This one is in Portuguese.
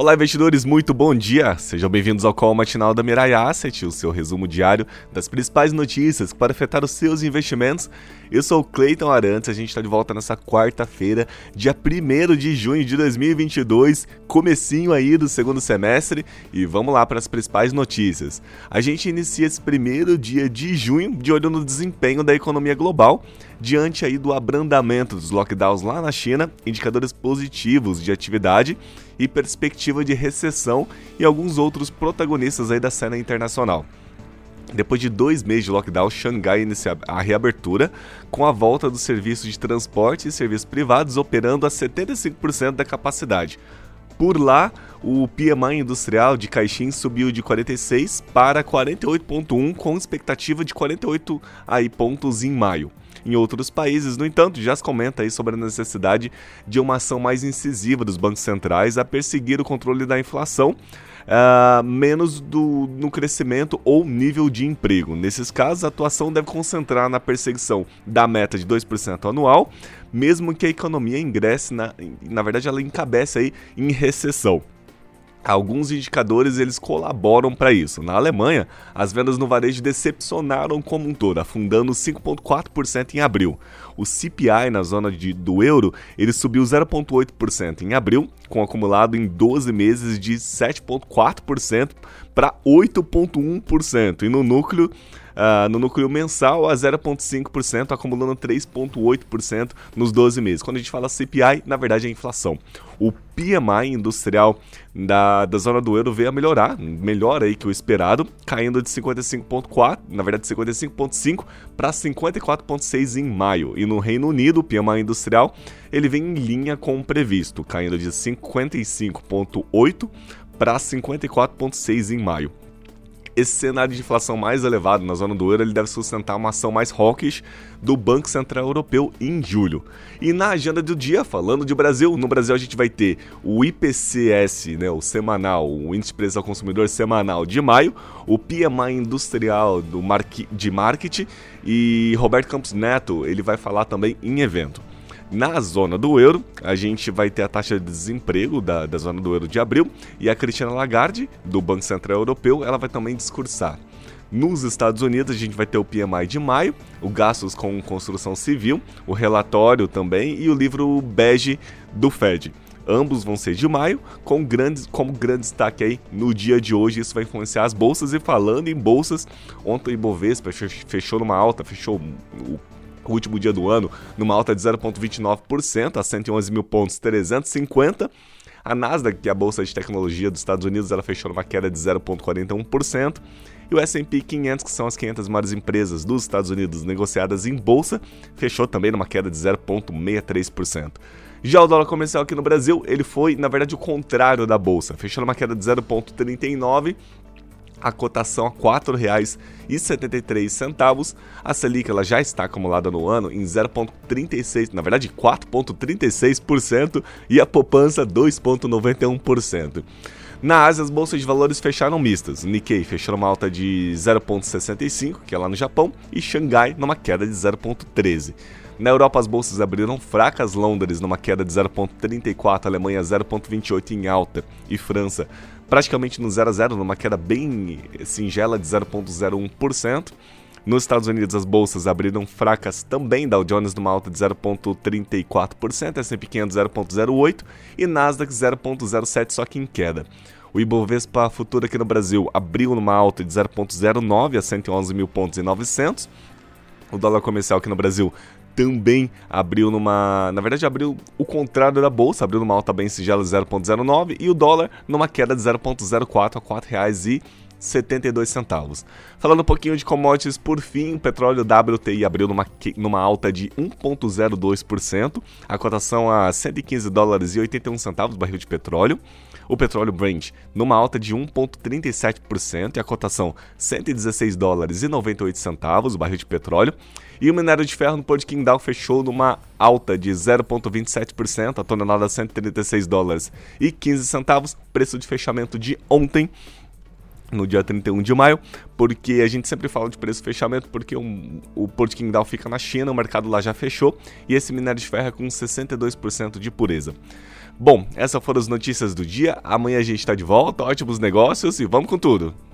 Olá, investidores, muito bom dia! Sejam bem-vindos ao call matinal da Mirai Asset, o seu resumo diário das principais notícias podem afetar os seus investimentos. Eu sou o Cleiton Arantes, a gente está de volta nessa quarta-feira, dia 1 de junho de 2022, comecinho aí do segundo semestre, e vamos lá para as principais notícias. A gente inicia esse primeiro dia de junho de olho no desempenho da economia global, diante aí do abrandamento dos lockdowns lá na China, indicadores positivos de atividade e perspectiva de recessão e alguns outros protagonistas aí da cena internacional. Depois de dois meses de lockdown, Xangai inicia a reabertura, com a volta dos serviços de transporte e serviços privados operando a 75% da capacidade. Por lá, o PMI industrial de Caixin subiu de 46 para 48,1, com expectativa de 48 aí, pontos em maio. Em outros países, no entanto, já se comenta aí sobre a necessidade de uma ação mais incisiva dos bancos centrais a perseguir o controle da inflação, uh, menos do, no crescimento ou nível de emprego. Nesses casos, a atuação deve concentrar na perseguição da meta de 2% anual, mesmo que a economia ingresse, na, na verdade, ela encabece aí em recessão. Alguns indicadores eles colaboram para isso. Na Alemanha, as vendas no varejo decepcionaram como um todo, afundando 5,4% em abril. O CPI na zona de, do euro ele subiu 0,8% em abril, com acumulado em 12 meses de 7,4% para 8,1%. E no núcleo uh, no núcleo mensal a 0,5%, acumulando 3,8% nos 12 meses. Quando a gente fala CPI, na verdade é inflação. O PMI industrial da, da zona do euro veio a melhorar, melhor aí que o esperado, caindo de 55,4, na verdade 55,5 para 54,6 em maio. E no Reino Unido, o PMI industrial, ele vem em linha com o previsto, caindo de 55,8 para 54,6 em maio esse cenário de inflação mais elevado na zona do euro ele deve sustentar uma ação mais hawkish do Banco Central Europeu em julho. E na agenda do dia, falando de Brasil, no Brasil a gente vai ter o IPCS, né, o semanal, o Índice de Preço ao Consumidor semanal de maio, o PMI Industrial do de Marketing e Roberto Campos Neto, ele vai falar também em evento. Na zona do euro, a gente vai ter a taxa de desemprego da, da zona do euro de abril e a Cristina Lagarde, do Banco Central Europeu, ela vai também discursar. Nos Estados Unidos, a gente vai ter o PMI de maio, o gastos com construção civil, o relatório também e o livro bege do Fed. Ambos vão ser de maio, com grandes, como grande destaque aí no dia de hoje. Isso vai influenciar as bolsas. E falando em bolsas, ontem o Ibovespa fechou numa alta, fechou o o último dia do ano, numa alta de 0,29% a 111 mil pontos 350. A Nasdaq, que é a bolsa de tecnologia dos Estados Unidos, ela fechou numa queda de 0,41%. E o S&P 500, que são as 500 maiores empresas dos Estados Unidos negociadas em bolsa, fechou também numa queda de 0,63%. Já o dólar comercial aqui no Brasil, ele foi, na verdade, o contrário da bolsa. Fechou numa queda de 0,39 a cotação a R$ 4,73. A Selic ela já está acumulada no ano em 0,36, na verdade 4,36% e a poupança 2,91%. Na Ásia, as bolsas de valores fecharam mistas. Nikkei fechou numa alta de 0,65, que é lá no Japão, e Xangai numa queda de 0,13. Na Europa, as bolsas abriram fracas, Londres numa queda de 0,34, Alemanha 0,28 em alta e França praticamente no 0 a 0, numa queda bem singela de 0,01%. Nos Estados Unidos, as bolsas abriram fracas também, Dow Jones numa alta de 0,34%, S&P 500 0,08% e Nasdaq 0,07%, só que em queda. O Ibovespa futuro aqui no Brasil abriu numa alta de 0,09 a 111 mil pontos e 900. O dólar comercial aqui no Brasil também abriu numa. Na verdade, abriu o contrário da bolsa, abriu numa alta bem singela de 0,09 e o dólar numa queda de 0,04 a R$ 4,00 e 72 centavos. Falando um pouquinho de commodities, por fim, o petróleo WTI abriu numa, numa alta de 1,02%, a cotação a 115 dólares e 81 centavos barril de petróleo. O petróleo Brent numa alta de 1,37% e a cotação 116 dólares e 98 centavos o barril de petróleo. E o minério de ferro no Port Dow fechou numa alta de 0,27%, a tonelada 136 dólares e 15 centavos, preço de fechamento de ontem. No dia 31 de maio, porque a gente sempre fala de preço fechamento, porque um, o Porto Qingdao fica na China, o mercado lá já fechou, e esse minério de ferro é com 62% de pureza. Bom, essas foram as notícias do dia, amanhã a gente está de volta, ótimos negócios e vamos com tudo!